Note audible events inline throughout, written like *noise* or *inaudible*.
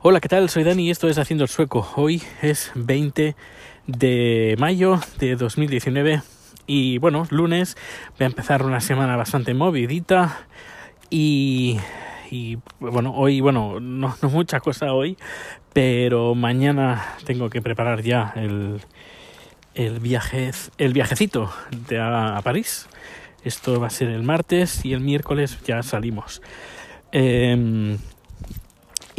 Hola, ¿qué tal? Soy Dani y esto es Haciendo el Sueco. Hoy es 20 de mayo de 2019 y bueno, lunes voy a empezar una semana bastante movidita y, y bueno, hoy, bueno, no, no mucha cosa hoy, pero mañana tengo que preparar ya el, el, viaje, el viajecito de a, París. Esto va a ser el martes y el miércoles ya salimos. Eh,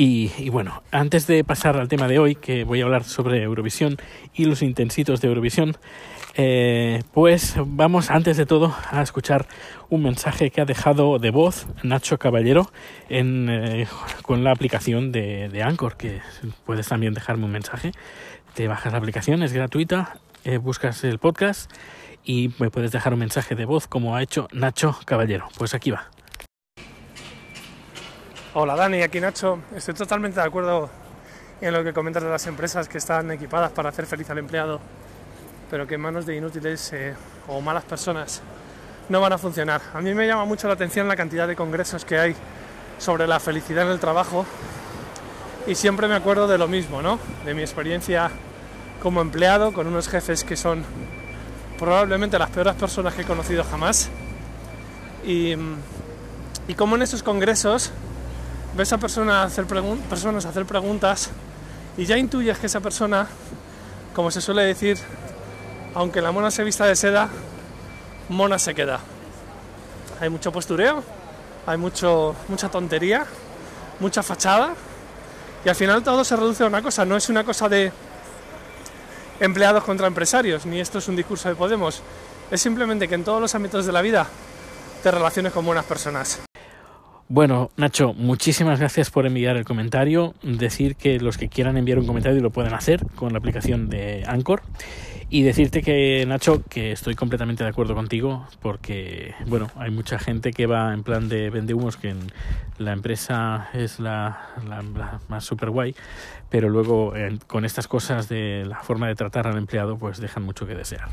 y, bueno, antes de pasar al tema de hoy, que voy a hablar sobre Eurovisión y los intensitos de Eurovisión, eh, pues vamos antes de todo a escuchar un mensaje que ha dejado de voz Nacho Caballero en, eh, con la aplicación de, de, Anchor, que puedes también dejarme un mensaje. Te bajas la aplicación, es gratuita, eh, buscas el podcast y me puedes dejar un mensaje de voz como ha hecho Nacho Caballero. Pues aquí va. Hola Dani, aquí Nacho. Estoy totalmente de acuerdo en lo que comentas de las empresas que están equipadas para hacer feliz al empleado, pero que en manos de inútiles eh, o malas personas no van a funcionar. A mí me llama mucho la atención la cantidad de congresos que hay sobre la felicidad en el trabajo y siempre me acuerdo de lo mismo, ¿no? De mi experiencia como empleado con unos jefes que son probablemente las peores personas que he conocido jamás y, y como en esos congresos ves a persona hacer personas hacer preguntas y ya intuyes que esa persona, como se suele decir, aunque la mona se vista de seda, mona se queda. Hay mucho postureo, hay mucho, mucha tontería, mucha fachada y al final todo se reduce a una cosa, no es una cosa de empleados contra empresarios, ni esto es un discurso de Podemos, es simplemente que en todos los ámbitos de la vida te relaciones con buenas personas. Bueno, Nacho, muchísimas gracias por enviar el comentario. Decir que los que quieran enviar un comentario lo pueden hacer con la aplicación de Anchor. Y decirte que, Nacho, que estoy completamente de acuerdo contigo porque, bueno, hay mucha gente que va en plan de vende humos que en la empresa es la, más super guay, pero luego eh, con estas cosas de la forma de tratar al empleado, pues dejan mucho que desear.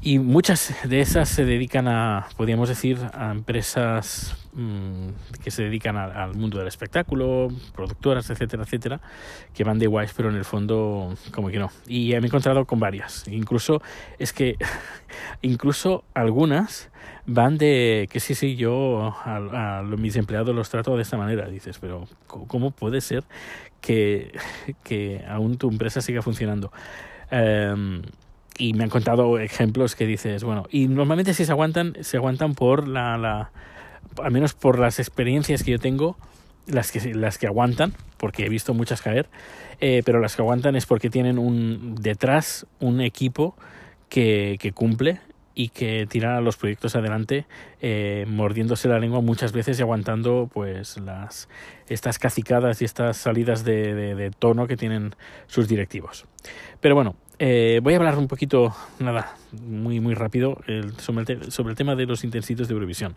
Y muchas de esas se dedican a, podríamos decir, a empresas mmm, que se dedican al mundo del espectáculo, productoras, etcétera, etcétera, que van de guays, pero en el fondo como que no. Y me he encontrado con varias. Incluso es que, *laughs* incluso algunas van de que sí, sí, yo a, a, mis empleados los trato de esta manera. Dices, pero ¿cómo puede ser que, que aún tu empresa siga funcionando? Um, y me han contado ejemplos que dices, bueno, y normalmente si se aguantan, se aguantan por la, la al menos por las experiencias que yo tengo, las que, las que aguantan, porque he visto muchas caer, eh, pero las que aguantan es porque tienen un detrás un equipo que, que cumple y que tira los proyectos adelante eh, mordiéndose la lengua muchas veces y aguantando pues las estas cacicadas y estas salidas de, de, de tono que tienen sus directivos. Pero bueno eh, voy a hablar un poquito, nada, muy muy rápido el, sobre, el sobre, el tema de los intensitos de Eurovisión.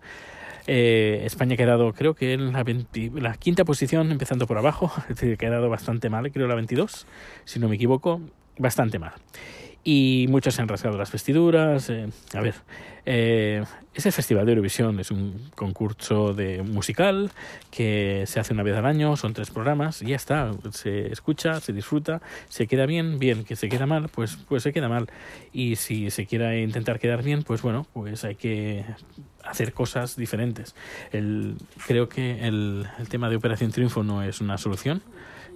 Eh, España ha quedado, creo que en la, 20, la, quinta posición, empezando por abajo, *laughs* ha quedado bastante mal, creo la 22, si no me equivoco, bastante mal y muchos se han rasgado las vestiduras. Eh, a ver, es el Festival de Eurovisión, es un concurso de musical que se hace una vez al año, son tres programas y ya está, se escucha, se disfruta, se queda bien, bien, que se queda mal, pues, pues se queda mal. Y si se quiere intentar quedar bien, pues bueno, pues hay que hacer cosas diferentes. El, creo que el, el tema de Operación Triunfo no es una solución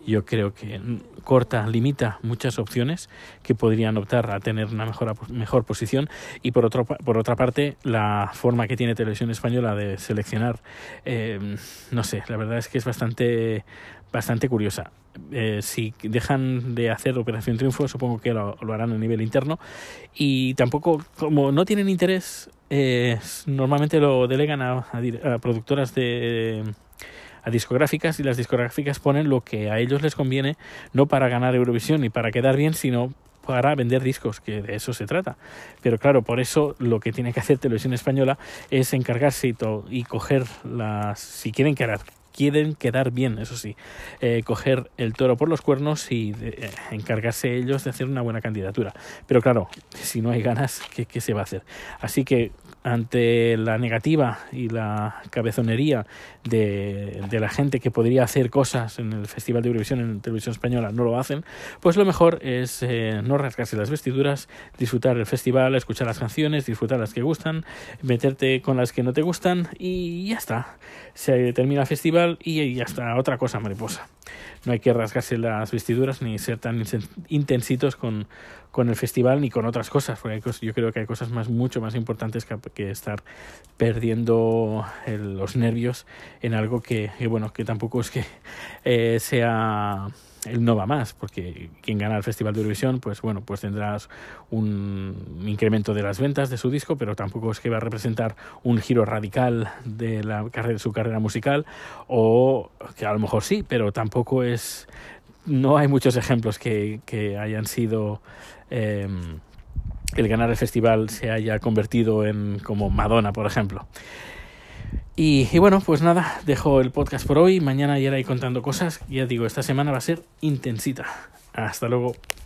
yo creo que corta, limita muchas opciones que podrían optar a tener una mejor, mejor posición y por, otro, por otra parte la forma que tiene Televisión Española de seleccionar, eh, no sé, la verdad es que es bastante, bastante curiosa. Eh, si dejan de hacer Operación Triunfo, supongo que lo, harán a nivel interno y tampoco, como no tienen interés, eh, normalmente lo delegan a, a, productoras de a discográficas y las discográficas ponen lo que a ellos les conviene, no para ganar Eurovisión ni para quedar bien, sino para vender discos, que de eso se trata. Pero claro, por eso lo que tiene que hacer Televisión Española es encargarse y, to y coger las, si quieren quedar, quieren quedar bien, eso sí, eh, coger el toro por los cuernos y eh, encargarse ellos de hacer una buena candidatura. Pero claro, si no hay ganas, ¿qué, ¿qué, se va a hacer? Así que ante la negativa y la cabezonería de, de, la gente que podría hacer cosas en el Festival de Eurovisión en Televisión Española no lo hacen, pues lo mejor es eh, no rasgarse las vestiduras, disfrutar el festival, escuchar las canciones, disfrutar las que gustan, meterte con las que no te gustan y ya está. Se termina el festival y ya está, otra cosa mariposa. No hay que rasgarse las vestiduras ni ser tan intensitos con, con el festival ni con otras cosas, porque yo creo que hay cosas más mucho más importantes que, que estar perdiendo el, los nervios en algo que, bueno que tampoco es que *laughs* eh, sea el no va más, porque quien gana el Festival de Eurovisión, pues bueno, pues tendrás un incremento de las ventas de su disco, pero tampoco es que va a representar un giro radical de la carrera su carrera musical, o que a lo mejor sí, pero tampoco es no hay muchos ejemplos que, hayan sido eh, el ganar el festival se haya convertido en como Madonna, por ejemplo. Y, bueno, pues nada, dejo el podcast por hoy. Mañana ya iré contando cosas. Ya digo, esta semana va a ser intensita. Hasta luego.